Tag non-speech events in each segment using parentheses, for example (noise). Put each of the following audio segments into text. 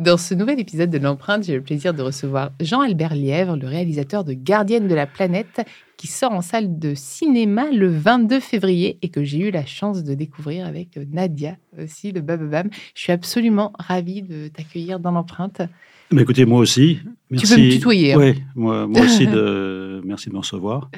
Dans ce nouvel épisode de l'empreinte, j'ai le plaisir de recevoir Jean-Albert Lièvre, le réalisateur de Gardienne de la planète, qui sort en salle de cinéma le 22 février et que j'ai eu la chance de découvrir avec Nadia aussi de Bababam. Je suis absolument ravie de t'accueillir dans l'empreinte. Mais écoutez, moi aussi. Merci. Tu peux me tutoyer. Hein. Oui, moi, moi aussi, de... (laughs) merci de me recevoir.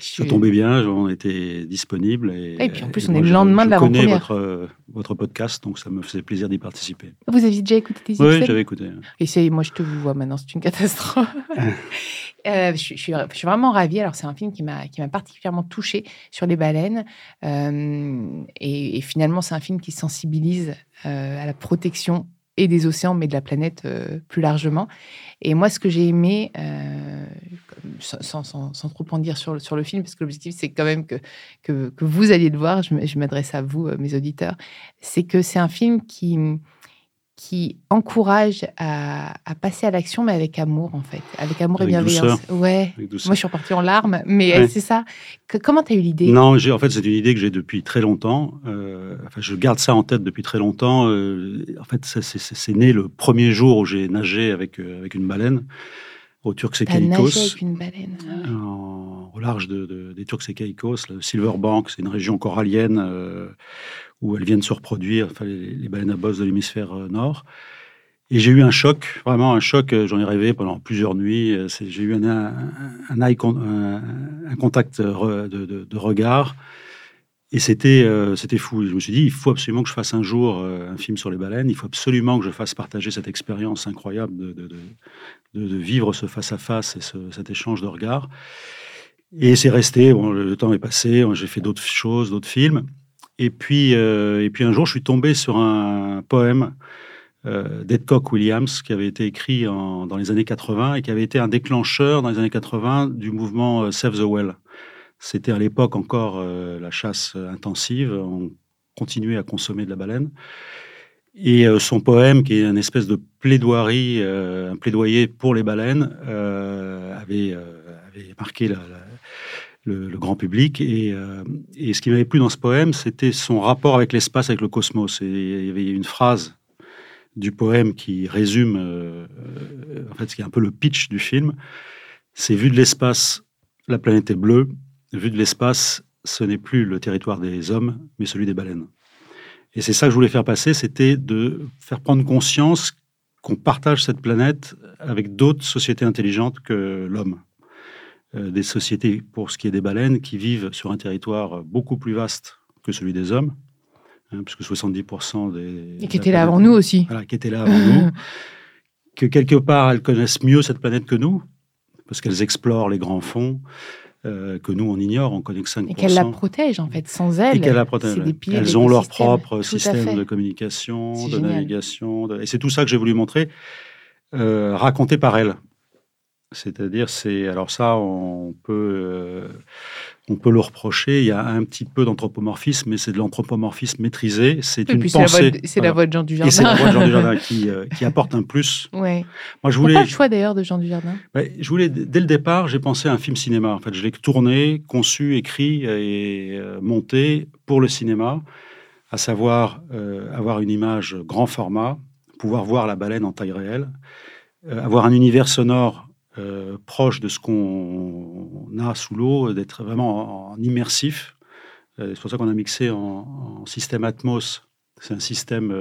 Ça tombait bien, on (laughs) était disponible. Et, puis en plus, on est le lendemain de la première Je connais votre, votre podcast, donc ça me faisait plaisir d'y participer. Vous aviez déjà écouté tes Oui, j'avais écouté. Et c'est, moi, je te vois maintenant, c'est une catastrophe. (laughs) euh, je, suis, je, suis, vraiment ravie. Alors, c'est un film qui m'a, qui m'a particulièrement touchée sur les baleines. Euh, et, et, finalement, c'est un film qui sensibilise euh, à la protection et des océans, mais de la planète euh, plus largement. Et moi, ce que j'ai aimé, euh, sans, sans, trop en dire sur, sur le film, parce que l'objectif, c'est quand même que, que, que, vous alliez le voir, je m'adresse à vous, euh, mes auditeurs, c'est que c'est un film qui qui encourage à, passer à l'action, mais avec amour, en fait. Avec amour et bienveillance. Ouais. Moi, je suis repartie en larmes, mais c'est ça. comment tu as eu l'idée? Non, en fait, c'est une idée que j'ai depuis très longtemps. Euh, enfin, je garde ça en tête depuis très longtemps. Euh, en fait, c'est né le premier jour où j'ai nagé avec, euh, avec une baleine au Turks et Caicos. avec une baleine. Au large de, des Turks et Caicos, le Silver Bank, c'est une région corallienne où elles viennent se reproduire, enfin, les, baleines à bosse de l'hémisphère euh, nord. Et j'ai eu un choc, vraiment un choc. Euh, j'en ai rêvé pendant plusieurs nuits. Euh, j'ai eu un, contact de, regard. Et c'était fou. Je me suis dit, il faut absolument que je fasse un jour un film sur les baleines. Il faut absolument que je fasse partager cette expérience incroyable de, de, vivre ce face-à-face et cet échange de regards. Et c'est resté. Bon, le temps est passé. J'ai fait d'autres choses, d'autres films. Et puis, euh, et puis un jour, je suis tombé sur un poème euh, d'Edcock Williams qui avait été écrit dans les années 80 et qui avait été un déclencheur dans les années 80 du mouvement euh, Save the Well. C'était à l'époque encore la chasse intensive. On continuait à consommer de la baleine. Et son poème, qui est une espèce de plaidoirie, un plaidoyer pour les baleines, avait marqué la, le, grand public. Euh, et, ce qui m'avait plu dans ce poème, c'était son rapport avec l'espace, avec le cosmos. Et il y avait une phrase du poème qui résume, euh, en fait, ce qui est un peu le pitch du film. C'est vu de l'espace, la planète est bleue. Vu de l'espace, ce n'est plus le territoire des hommes, mais celui des baleines. Et c'est ça que je voulais faire passer, c'était de faire prendre conscience qu'on partage cette planète avec d'autres sociétés intelligentes que l'homme. Euh, des sociétés, pour ce qui est des baleines, qui vivent sur un territoire beaucoup plus vaste que celui des hommes, hein, puisque 70% des... Et qui étaient là avant nous aussi. Voilà, qui étaient là avant nous. (laughs) Que quelque part, elles connaissent mieux cette planète que nous, parce qu'elles explorent les grands fonds. Euh, que nous, on ignore, on connaît que 5%. Et qu'elles la protègent, en fait, sans elles. Et qu'elles la protègent. Elles ont leur propre système de communication, de navigation. Et c'est tout ça que j'ai voulu montrer, euh, raconté par elles. C'est-à-dire, c'est alors ça, on peut, euh, on peut le reprocher. Il y a un petit peu d'anthropomorphisme, mais c'est de l'anthropomorphisme maîtrisé. C'est une pensée. C'est la voix de Jean Dujardin. Et c'est la voix de Jean (laughs) Dujardin qui, euh, qui apporte un plus. Ouais. Moi, je voulais. Pourquoi le choix d'ailleurs de Jean Dujardin? Je voulais dès le départ, j'ai pensé à un film cinéma. En fait, je l'ai tourné, conçu, écrit et euh, monté pour le cinéma, à savoir avoir une image grand format, pouvoir voir la baleine en taille réelle, avoir un univers sonore euh, proche de ce qu'on a sous l'eau, d'être vraiment en, immersif, C'est pour ça qu'on a mixé en, système Atmos. C'est un système,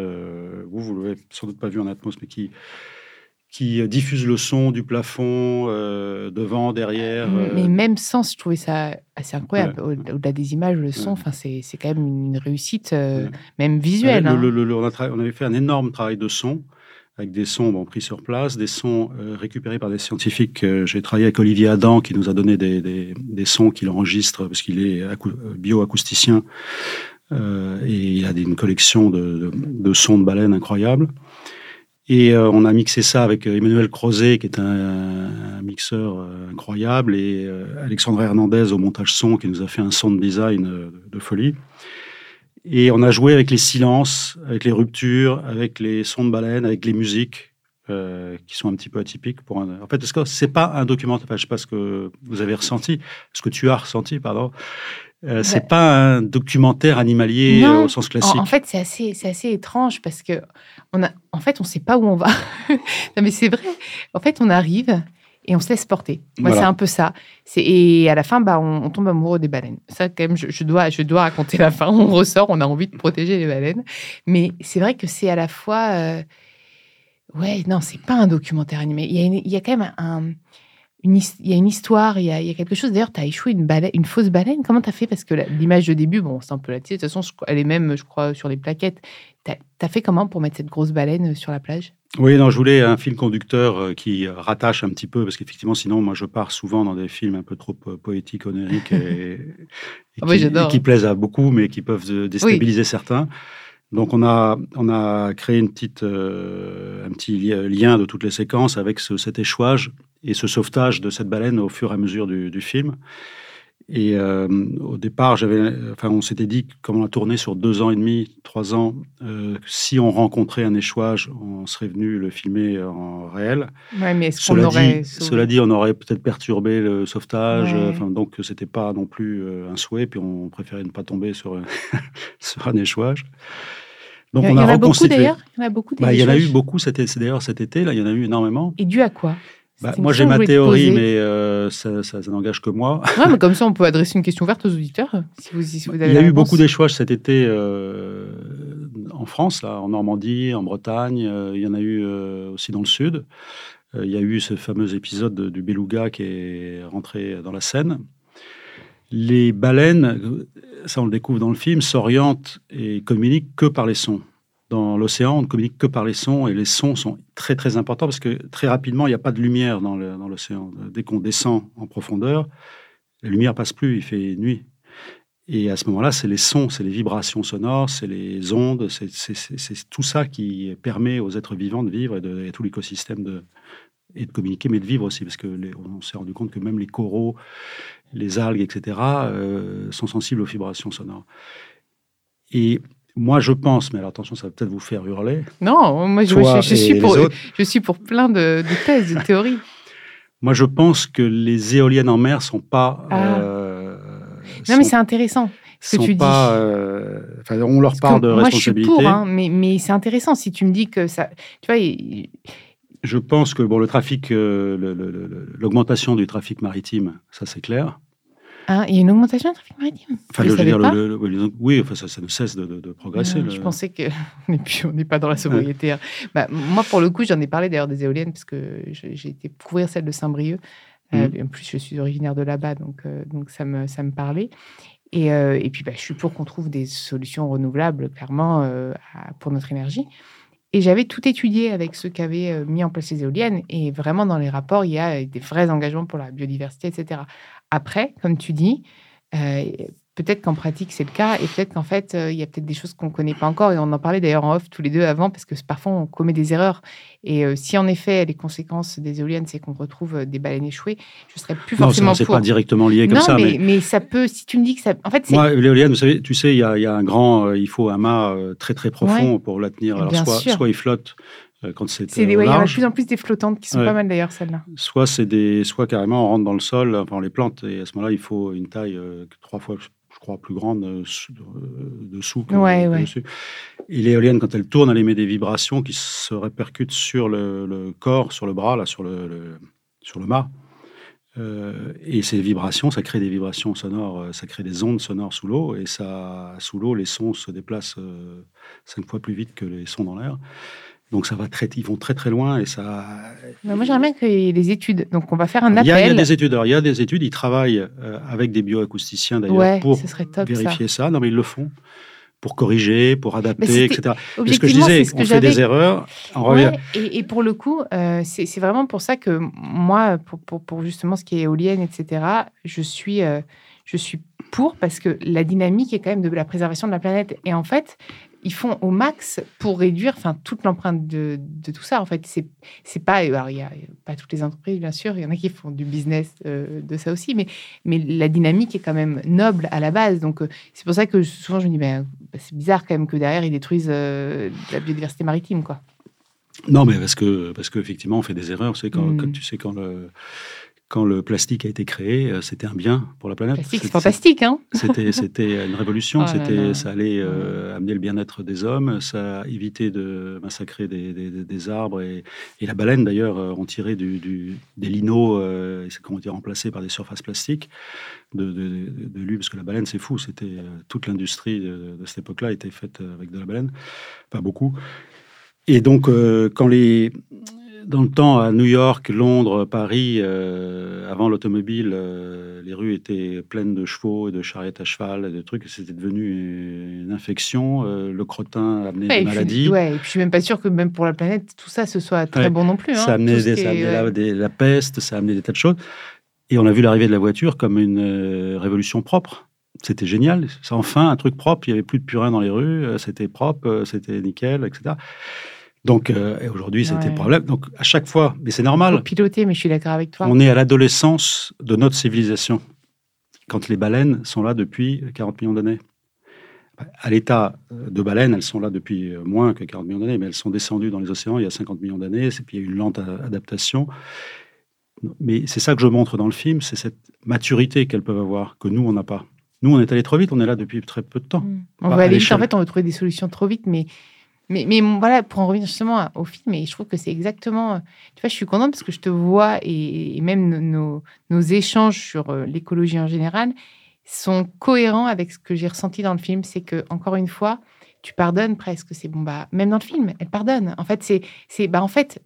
vous, vous l'avez sans doute pas vu en Atmos, mais qui, qui diffuse le son du plafond, devant, derrière. Mais même sans, je trouvais ça assez incroyable. Au-delà des images, le son, enfin, c'est quand même une réussite, même visuelle. Hein. on, avait fait un énorme travail de son avec des sons pris sur place, des sons euh, récupérés par des scientifiques. Euh, j'ai travaillé avec Olivier Adam qui nous a donné des, sons qu'il enregistre parce qu'il est bioacousticien euh, et il a une collection de, de, sons de baleines incroyables. Et euh, on a mixé ça avec Emmanuel Crozet qui est un, mixeur incroyable et Alexandre Hernandez au montage son qui nous a fait un son de design de folie. Et on a joué avec les silences, avec les ruptures, avec les sons de baleine, avec les musiques euh, qui sont un petit peu atypiques. Pour un... En fait, ce n'est pas un documentaire, je ne sais pas ce que vous avez ressenti, ce que tu as ressenti, pardon. Euh, c'est pas un documentaire animalier euh, au sens classique. En, en fait, c'est assez, c'est assez étrange parce que on a, en fait, on sait pas où on va. (laughs) non, mais c'est vrai. En fait, on arrive et on se laisse porter. Moi, c'est un peu ça. Et à la fin, bah, on, tombe amoureux des baleines. Ça, quand même, je, dois, je dois raconter la fin. On ressort, on a envie de protéger les baleines. Mais c'est vrai que c'est à la fois. Euh... Ouais, non, c'est pas un documentaire animé. Il y a, il y a quand même un, une, il y a une histoire, il y a, il y a quelque chose. D'ailleurs, tu as échoué une, baleine, une fausse baleine. Comment tu as fait? Parce que l'image de début, bon, c'est un peu la. De toute façon, elle est même, je crois, sur les plaquettes. Tu as, fait comment pour mettre cette grosse baleine sur la plage? Oui, non, je voulais un fil conducteur euh, qui rattache un petit peu, parce qu'effectivement, sinon, moi, je pars souvent dans des films un peu trop euh, poétiques, onériques, (laughs) et, ah qui, qui, plaisent à beaucoup, mais qui peuvent déstabiliser certains. Donc, on a, on a créé une petite, euh, un petit lien de toutes les séquences avec cet échouage et ce sauvetage de cette baleine au fur et à mesure du, du film. Et euh, au départ, j'avais, enfin, on s'était dit, comme on a tourné sur deux ans et demi, trois ans, euh, si on rencontrait un échouage, on serait venu le filmer en réel. Ouais, mais cela, aurait... dit, cela dit, on aurait peut-être perturbé le sauvetage. Enfin, donc, c'était pas non plus euh, un souhait. Puis, on préférait ne pas tomber sur, (laughs) sur un échouage. Donc, il y, on a, en a beaucoup d'ailleurs. Il y en a beaucoup. Bah, il y en a eu beaucoup. C'était d'ailleurs cet été. Là, il y en a eu énormément. Et dû à quoi? Bah, moi, j'ai ma théorie, mais euh, ça, ça, n'engage que moi. Ouais, mais (laughs) comme ça, on peut adresser une question ouverte aux auditeurs. Si vous, si vous avez Il y a eu beaucoup d'échouages cet été euh, en France, là, en Normandie, en Bretagne. Euh, il y en a eu aussi dans le sud. il y a eu ce fameux épisode du beluga qui est rentré dans la Seine. Les baleines, ça on le découvre dans le film, s'orientent et communiquent que par les sons dans l'océan, on ne communique que par les sons et les sons sont très très importants parce que très rapidement, il n'y a pas de lumière dans l'océan. Dès qu'on descend en profondeur, la lumière passe plus, il fait nuit. Et à ce moment-là, c'est les sons, c'est les vibrations sonores, c'est les ondes, c'est tout ça qui permet aux êtres vivants de vivre et, de, et tout l'écosystème de, et de communiquer, mais de vivre aussi, parce que on s'est rendu compte que même les coraux, les algues, etc., euh, sont sensibles aux vibrations sonores. Et moi, je pense, mais alors attention, ça va peut-être vous faire hurler. Non, moi, je, suis, pour, je suis pour plein de, thèses, de (laughs) théories. moi, je pense que les éoliennes en mer sont pas. Ah. Euh, non, mais c'est intéressant. Ce que tu pas, dis. Euh, on leur parle de responsabilité. Moi, je suis pour, hein, mais, mais c'est intéressant si tu me dis que ça. Tu vois. Je pense que bon, le trafic, euh, l'augmentation du trafic maritime, ça c'est clair. Hein, il y a une augmentation du trafic maritime? Enfin, je dire, le, Oui, enfin, ça, ne cesse de, progresser. Je pensais qu'on (laughs) n'est pas dans la sobriété. Hein. Bah, moi, pour le coup, j'en ai parlé d'ailleurs des éoliennes, parce que j'ai été couvrir celle de Saint-Brieuc. Euh, mmh. en plus, je suis originaire de là-bas, donc, euh, donc ça, me, ça me parlait. Et, euh, et puis, bah, je suis pour qu'on trouve des solutions renouvelables, clairement, pour notre énergie. Et j'avais tout étudié avec ceux qui avaient mis en place les éoliennes. Et vraiment, dans les rapports, il y a des vrais engagements pour la biodiversité, etc. Après, comme tu dis, euh, peut-être qu'en pratique c'est le cas et peut-être qu'en fait euh, il y a peut-être des choses qu'on ne connaît pas encore et on en parlait d'ailleurs en off tous les deux avant parce que parfois on commet des erreurs et euh, si en effet les conséquences des éoliennes c'est qu'on retrouve des baleines échouées, je serais plus forcément non, c'est pas directement lié comme non, ça. Mais, mais... ça peut, si tu me dis que ça, en fait, moi l'éolienne, vous savez, tu sais, il y, a, un grand, il faut un mât très très profond pour la tenir. Alors soit, soit il flotte, quand c'est Il y a de plus en plus des flottantes qui sont pas mal d'ailleurs celles-là. Soit c'est des, soit carrément on rentre dans le sol, enfin on les plante et à ce moment-là il faut une taille euh, trois fois, je crois, plus grande euh, dessous que ouais, ouais. dessus. Et l'éolienne quand elle tourne, elle émet des vibrations qui se répercutent sur le, corps, sur le bras là, sur le, sur le mât. Euh, et ces vibrations, ça crée des vibrations sonores, ça crée des ondes sonores sous l'eau, et ça, sous l'eau, les sons se déplacent cinq fois plus vite que les sons dans l'air. Donc ça va très, ils vont très très loin et ça. moi j'aimerais bien qu'il y ait des études. Donc on va faire un appel. Il y a, des études. il y a des études. Ils travaillent avec des bioacousticiens d'ailleurs pour vérifier ça. Non mais ils le font pour corriger, pour adapter, etc. ce que je disais, on fait des erreurs, on revient. Et, pour le coup, euh, c'est vraiment pour ça que moi, pour, pour, justement ce qui est éolienne, etc., je suis, euh, je suis pour parce que la dynamique est quand même de la préservation de la planète. Et en fait, ils font au max pour réduire enfin toute l'empreinte de, de, tout ça en fait. C'est c'est pas alors il y a pas toutes les entreprises bien sûr il y en a qui font du business euh, de ça aussi mais mais la dynamique est quand même noble à la base. Donc euh, c'est pour ça que souvent je me dis ben, ben, c'est bizarre quand même que derrière ils détruisent euh, la biodiversité maritime quoi. Non mais parce que parce qu'effectivement on fait des erreurs c'est quand, quand mm. tu sais quand le quand le plastique a été créé, euh, c'était un bien pour la planète. Plastique, c'est fantastique, hein (laughs) C'était, c'était une révolution. Oh c'était, ça allait euh, amener le bien-être des hommes, ça a évité de massacrer des, des, arbres et, et, la baleine d'ailleurs euh, ont tiré du, du, des linos euh, qui ont été remplacés par des surfaces plastiques de, de, de, lui, parce que la baleine c'est fou. C'était toute l'industrie de, cette époque-là était faite avec de la baleine, pas beaucoup. Et donc quand les dans le temps, à New York, Londres, Paris, euh, avant l'automobile, euh, les rues étaient pleines de chevaux et de charrettes à cheval, et de trucs. C'était devenu une infection. Euh, le crottin amenait des maladies. ouais, et puis je suis même pas sûr que même pour la planète, tout ça, ce soit très bon non plus. Ça amenait, hein, des, la, peste, ça amenait des tas de choses. Et on a vu l'arrivée de la voiture comme une révolution propre. C'était génial. C'est enfin un truc propre. Il n'y avait plus de purin dans les rues. C'était propre, c'était nickel, etc. Donc euh, aujourd'hui, c'était le problème. Donc à chaque fois, mais c'est normal. Faut piloter, mais je suis d'accord avec toi. On est à l'adolescence de notre civilisation, quand les baleines sont là depuis 40 millions d'années. À l'état de baleines, elles sont là depuis moins que 40 millions d'années, mais elles sont descendues dans les océans il y a 50 millions d'années, et puis il y a eu une lente adaptation. Mais c'est ça que je montre dans le film, c'est cette maturité qu'elles peuvent avoir, que nous, on n'a pas. Nous, on est allé trop vite, on est là depuis très peu de temps. Mmh. On va aller vite, en fait, on veut trouver des solutions trop vite, mais mais, mais voilà, pour en revenir justement au film, et je trouve que c'est exactement. Tu vois, je suis contente parce que je te vois et, même nos, nos, échanges sur euh, l'écologie en général sont cohérents avec ce que j'ai ressenti dans le film. C'est que, encore une fois, tu pardonnes presque. C'est bon, bah, même dans le film, elle pardonne. En fait, c'est. Bah, en fait,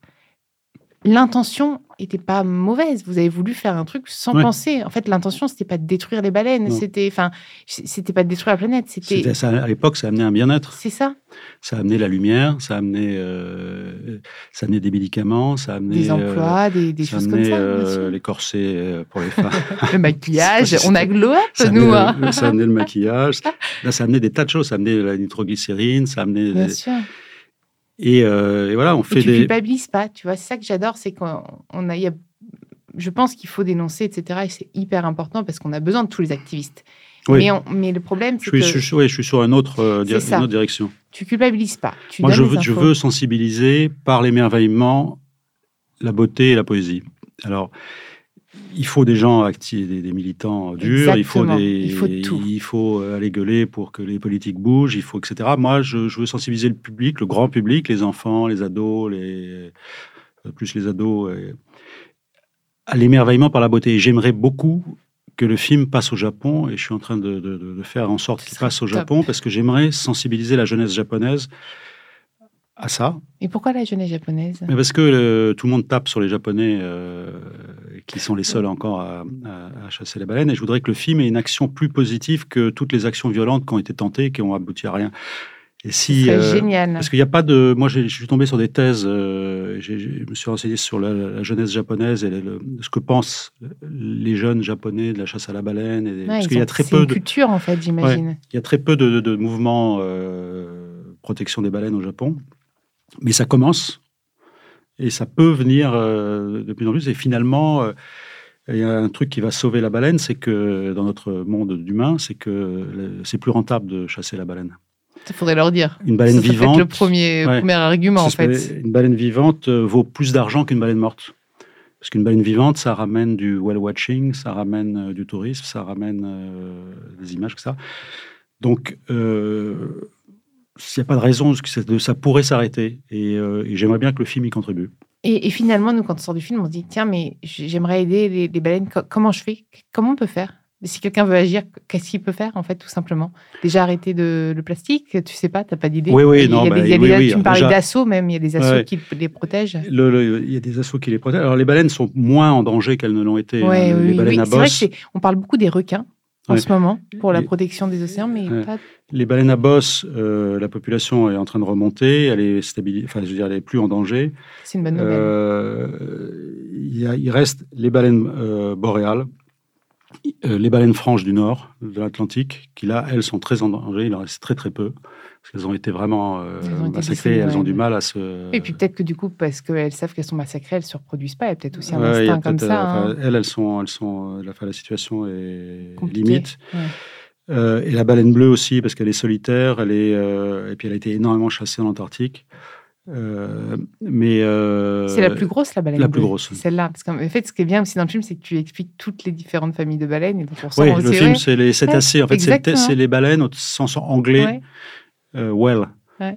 l'intention était pas mauvaise. Vous avez voulu faire un truc sans penser. En fait, l'intention, c'était pas de détruire les baleines. C'était, enfin, c'était pas de détruire la planète. C'était. À l'époque, ça amenait un bien-être. C'est ça. Ça amenait la lumière, ça amenait, euh, ça amenait des médicaments, ça amenait des emplois, des, des choses comme ça. Euh, les corsets euh, pour les femmes. (laughs) le maquillage. (laughs) On a glow up, nous. Hein. ça amenait le (laughs) maquillage. Là, ça amenait des tas de choses. Ça amenait la nitroglycérine, ça amenait. Bien sûr. Euh, et, voilà, on fait tu des. Tu culpabilises pas, tu vois. C'est ça que j'adore, c'est qu'on a, y a, Je pense qu'il faut dénoncer, etc. Et c'est hyper important parce qu'on a besoin de tous les activistes. Mais, mais, le problème, c'est que. Je, suis, oui, je suis sur une autre, euh, une autre direction. Tu culpabilises pas. Tu Moi, je veux, je veux sensibiliser par l'émerveillement, la beauté et la poésie. Alors, il faut des gens actifs, des, militants durs, il faut, des, il faut, tout. il faut euh, aller gueuler pour que les politiques bougent, il faut, etc. Moi, je, veux sensibiliser le public, le grand public, les enfants, les ados, les, euh, plus les ados, à l'émerveillement par la beauté. J'aimerais beaucoup que le film passe au Japon, et je suis en train de, faire en sorte qu'il passe au Japon, parce que j'aimerais sensibiliser la jeunesse japonaise à ça. Et pourquoi la jeunesse japonaise? Mais Parce que euh, tout le monde tape sur les Japonais euh, qui sont les seuls encore à, chasser les baleines. Et je voudrais que le film ait une action plus positive que toutes les actions violentes qui ont été tentées et qui ont abouti à rien. Et si, euh, génial. Parce qu'il n'y a pas de. Moi, je suis tombé sur des thèses. je me suis renseigné sur la, jeunesse japonaise et ce que pensent les jeunes japonais de la chasse à la baleine. Et, parce qu'il y a très peu une de culture en fait, j'imagine. il y a très peu de, de mouvements protection des baleines au Japon. Mais ça commence et ça peut venir euh, de plus en plus. Et finalement, euh, il y a un truc qui va sauver la baleine, c'est que dans notre monde d'humains, c'est que c'est plus rentable de chasser la baleine. Il faudrait leur dire. Une baleine ça, vivante. C'est le premier, premier argument, en fait. Une baleine vivante euh, vaut plus d'argent qu'une baleine morte. Parce qu'une baleine vivante, ça ramène du whale watching, ça ramène du tourisme, ça ramène des images, que ça. Donc, s'il n'y a pas de raison, ça pourrait s'arrêter. Euh, et, j'aimerais bien que le film y contribue. Et, finalement, nous, quand on sort du film, on se dit tiens, mais j'aimerais aider les, les baleines. comment je fais? Comment on peut faire? Si quelqu'un veut agir, qu'est-ce qu'il peut faire, en fait, tout simplement? Déjà arrêter de, le plastique Tu sais pas, tu n'as pas d'idée Oui, oui, non. Il y a des, tu me parlais d'assauts même, il y a des assauts qui les protègent. il y a des assauts qui les protègent. Alors, les baleines sont moins en danger qu'elles ne l'ont été. Hein, les baleines à bosse. C'est vrai qu'on parle beaucoup des requins en ce moment pour la protection des océans, mais pas... Les baleines à bosse, euh, la population est en train de remonter, elle est stabilisée, enfin, je veux dire, elle est plus en danger. C'est une bonne nouvelle. Euh, il, reste les baleines euh, boréales, les baleines franches du nord de l'Atlantique, qui là, elles sont très en danger, il en reste très très peu, parce qu'elles ont été vraiment euh, massacrées, elles ont du mal à se... Et puis peut-être que du coup, parce qu'elles savent qu'elles sont massacrées, elles ne se reproduisent pas, il y a peut-être aussi un instinct comme ça. Hein. Elles, elles sont... Elles sont la, la situation est limite. et la baleine bleue aussi, parce qu'elle est solitaire, elle est, et puis elle a été énormément chassée en Antarctique. Euh, mais euh, c'est la plus grosse la baleine. La plus grosse. Celle-là, parce qu'en fait, ce qui est bien aussi dans le film, c'est que tu expliques toutes les différentes familles de baleines. Et donc oui, le film, c'est les cétacés. en fait, c'est les baleines au sens anglais. Euh, well.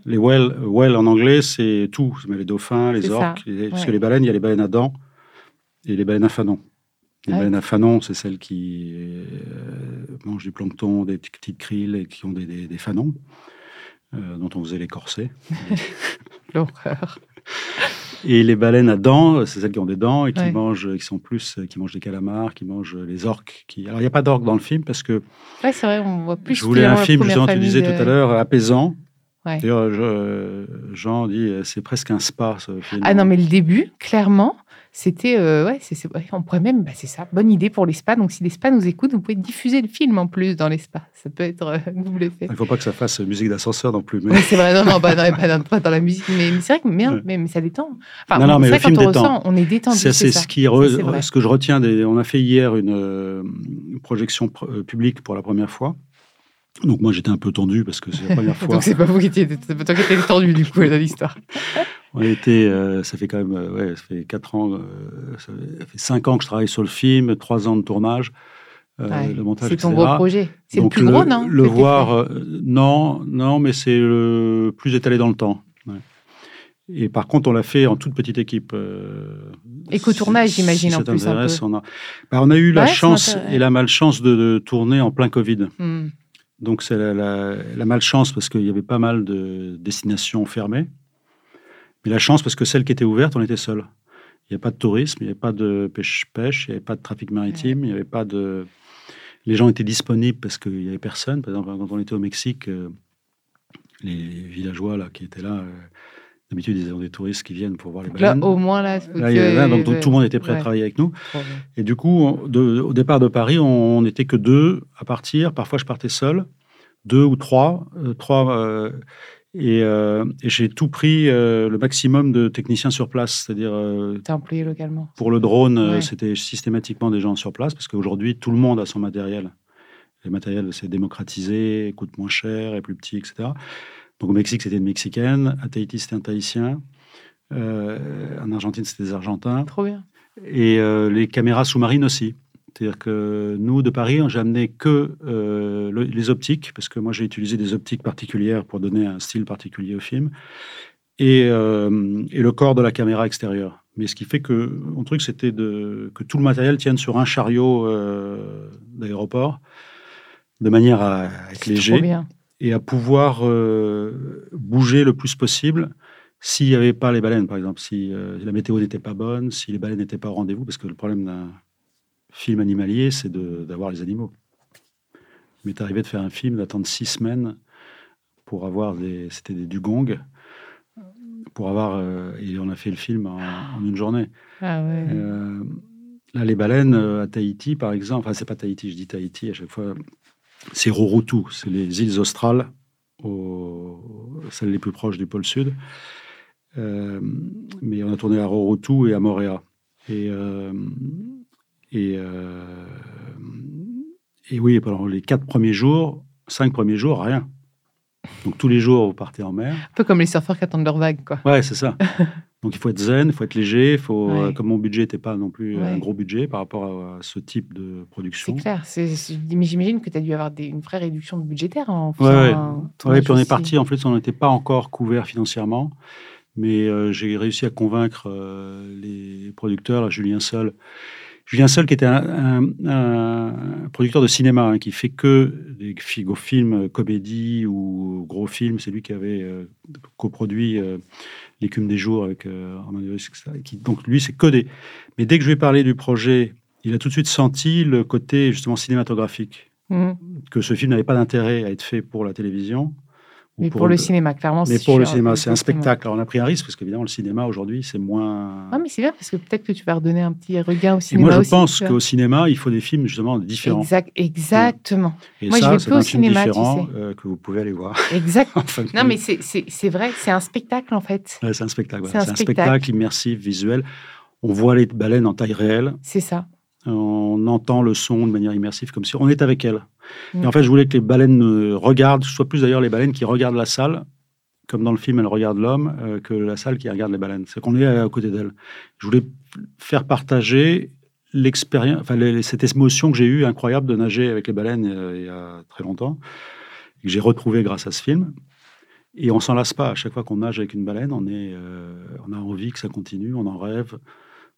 Les well, well en anglais, c'est tout. Les dauphins, les orques. parce que les baleines, il y a les baleines à dents et les baleines à fanon. Les baleines à fanon, c'est celles qui mangent du plancton, des petites krilles et qui ont des, des, des fanons. Euh, dont on faisait les corsets. (laughs) L'horreur. Et les baleines à dents, c'est celles qui ont des dents et qui mangent, qui sont plus, qui mangent des calamars, qui mangent les orques. Qui... Alors il n'y a pas d'orques dans le film parce que. Ouais, c'est vrai, on voit plus. Je voulais un film, justement, tu disais tout à l'heure, apaisant. D'ailleurs, Jean dit, c'est presque un spa ce film. Ah non, mais le début, clairement, c'était, euh, ouais, c'est, on pourrait même, bah, c'est ça, bonne idée pour les spas. Donc, si les spas nous écoutent, vous pouvez diffuser le film en plus dans les spas. Ça peut être euh, (laughs) double effet. Il ne faut pas que ça fasse musique d'ascenseur non plus. Mais... c'est vrai, non, non, pas, dans, (laughs) la musique. Mais, c'est vrai que mais, mais, ça détend. Enfin, non, non, mais le film on détend. on est détendu. C'est, ce, qui ce que je retiens. Des, on a fait hier une, euh, projection publique pour la première fois. Donc moi j'étais un peu tendu parce que c'est la première (laughs) fois. Donc c'est pas vous qui étiez, tendu du coup dans l'histoire. On était, euh, ça fait quand même, euh, ouais, ça fait quatre ans, euh, ça fait cinq ans que je travaille sur le film, trois ans de tournage, le montage, C'est ton gros projet. C'est le plus gros, non Le voir, non, non, mais c'est le plus étalé dans le temps. Et par contre, on l'a fait en toute petite équipe. Éco-tournage, j'imagine, en plus. Un peu. On, a, bah, on a eu la chance et la malchance de, tourner en plein Covid. Hmm. Donc c'est la, la, malchance parce qu'il y avait pas mal de destinations fermées. Mais la chance parce que celles qui étaient ouvertes, on était seuls. Il n'y avait pas de tourisme, il n'y avait pas de pêche-pêche, il n'y avait pas de trafic maritime, il n'y avait pas de... Les gens étaient disponibles parce qu'il n'y avait personne. Par exemple, quand on était au Mexique, euh, les villageois là, qui étaient là, euh, d'habitude, ils ont des touristes qui viennent pour voir les baleines. Là, au moins, là, donc, tout le monde était prêt à travailler avec nous. Et du coup, au départ de Paris, on n'était que deux à partir. Parfois, je partais seul, deux ou trois. Euh, trois euh, et, j'ai tout pris euh, le maximum de techniciens sur place, c'est-à-dire. Euh, employé localement. Pour le drone, c'était systématiquement des gens sur place parce qu'aujourd'hui tout le monde a son matériel. Le matériel s'est démocratisé, coûte moins cher, est plus petit, etc. Donc au Mexique c'était une mexicaine, à Tahiti c'était un tahitien, en Argentine c'était des argentins. Trop bien. Et les caméras sous-marines aussi. C'est-à-dire que nous, de Paris, j'ai amené que euh, les optiques, parce que moi, j'ai utilisé des optiques particulières pour donner un style particulier au film, et, euh, et, le corps de la caméra extérieure. Mais ce qui fait que mon truc, c'était que tout le matériel tienne sur un chariot euh, d'aéroport, de manière à être léger et à pouvoir bouger le plus possible s'il n'y avait pas les baleines, par exemple, si la météo n'était pas bonne, si les baleines n'étaient pas au rendez-vous, parce que le problème d'un film animalier, c'est d'avoir les animaux. Il m'est arrivé de faire un film, d'attendre six semaines pour avoir des. C'était des dugongs. Pour avoir. Euh, et on a fait le film en, une journée. Ah ouais. Euh, là, les baleines euh, à Tahiti, par exemple. Enfin, c'est pas Tahiti, je dis Tahiti à chaque fois. C'est Rorotu, c'est les îles australes, celles les plus proches du pôle sud. mais on a tourné à Rorotu et à Moréa. Et et, euh, et oui, pendant les quatre premiers jours, cinq premiers jours, rien. Donc tous les jours, vous partez en mer. Un peu comme les surfeurs qui attendent leur vague, quoi. Ouais, c'est ça. (laughs) Donc il faut être zen, il faut être léger. Faut, euh, comme mon budget n'était pas non plus un gros budget par rapport à, ce type de production. C'est clair. mais j'imagine que tu as dû avoir des, une vraie réduction budgétaire en faisant. Ouais, ouais. puis on est parti. En fait, on n'était pas encore couvert financièrement. Mais euh, j'ai réussi à convaincre les producteurs, Julien Seul. Julien Seul, qui était un, producteur de cinéma, hein, qui fait que des films, comédies ou gros films. C'est lui qui avait coproduit L'écume des jours avec etc. Qui, donc lui, c'est que des. Mais dès que je lui ai parlé du projet, il a tout de suite senti le côté justement cinématographique. Mmh. Que ce film n'avait pas d'intérêt à être fait pour la télévision. Mais pour, le, cinéma, clairement. Mais pour le cinéma, c'est un spectacle. Alors, on a pris un risque parce qu'évidemment, le cinéma aujourd'hui, c'est moins. Ah, mais c'est bien parce que peut-être que tu vas redonner un petit regard au cinéma. Et moi, je pense qu'au cinéma, il faut des films justement différents. Exact, exactement. Et moi, ça, je vais plus au cinéma, différent, tu sais. Euh, que vous pouvez aller voir. (laughs) Exact. non, mais c'est vrai, c'est un spectacle en fait. c'est un spectacle. C'est un, un, spectacle immersif, visuel. On voit les baleines en taille réelle. C'est ça on entend le son de manière immersive, comme si on était avec elles. Et mm. en fait, je voulais que les baleines regardent, soit plus d'ailleurs les baleines qui regardent la salle, comme dans le film, elles regardent l'homme, euh, que la salle qui regarde les baleines. C'est qu'on est à côté d'elles. Je voulais faire partager l'expérience, enfin, cette émotion que j'ai eue incroyable de nager avec les baleines euh, il y a très longtemps, que j'ai retrouvée grâce à ce film. Et on s'en lasse pas. À chaque fois qu'on nage avec une baleine, on, est, euh, on a envie que ça continue, on en rêve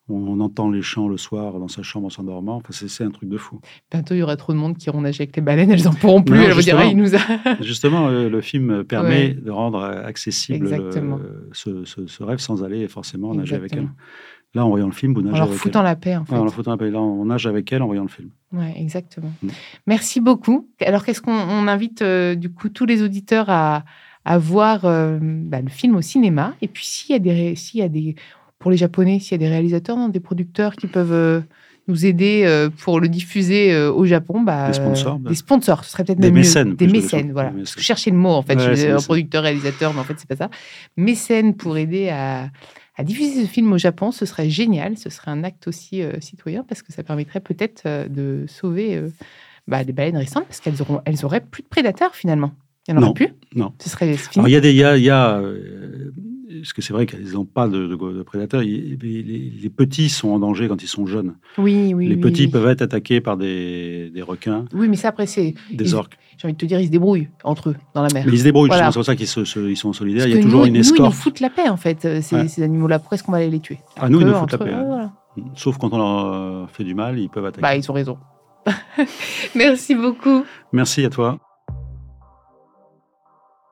on entend les chants le soir dans sa chambre en s'endormant. Enfin, c'est un truc de fou. Bientôt, il y aura trop de monde qui iront nager avec les baleines, elles n'en pourront plus. elles dire, il nous a... (laughs) (laughs) justement, le, film permet de rendre accessible ce, rêve sans aller forcément nager avec elle. Là, en voyant le film, vous nagez en leur foutant la paix, en fait. en leur foutant la paix. Là, on nage avec elle en voyant le film. Oui, exactement. Mm. Merci beaucoup. Alors, qu'est-ce qu'on invite, euh, du coup, tous les auditeurs à, voir euh, bah, le film au cinéma? Et puis, s'il y a des, s'il y a des, pour les Japonais, s'il y a des réalisateurs, des producteurs qui peuvent euh, nous aider euh, pour le diffuser euh, au Japon, bah, des sponsors, des sponsors, ce serait peut-être des mécènes, des mécènes, voilà. Je cherchais le mot en fait, je suis un producteur réalisateur, mais en fait c'est pas ça. Mécènes pour aider à, diffuser ce film au Japon, ce serait génial, ce serait un acte aussi citoyen parce que ça permettrait peut-être de sauver bah, des baleines récentes parce qu'elles auront, elles auraient plus de prédateurs finalement. Il n'y en aurait plus. Non. Ce serait il y a des, il y a parce que c'est vrai qu'elles n'ont pas de, prédateurs. Les, petits sont en danger quand ils sont jeunes. Oui, oui. Les petits peuvent être attaqués par des, requins. Oui, mais ça, après, c'est. Des orques. J'ai envie de te dire, ils se débrouillent entre eux dans la mer. Mais ils se débrouillent, c'est pour ça qu'ils ils sont solidaires. il y a toujours une escorte. Nous, ils nous foutent la paix, en fait, euh, ces, animaux-là. Pourquoi est-ce qu'on va aller les tuer Ah, nous, ils nous foutent la paix. Sauf quand on leur fait du mal, ils peuvent attaquer. Bah, ils ont raison. (laughs) Merci beaucoup. Merci à toi.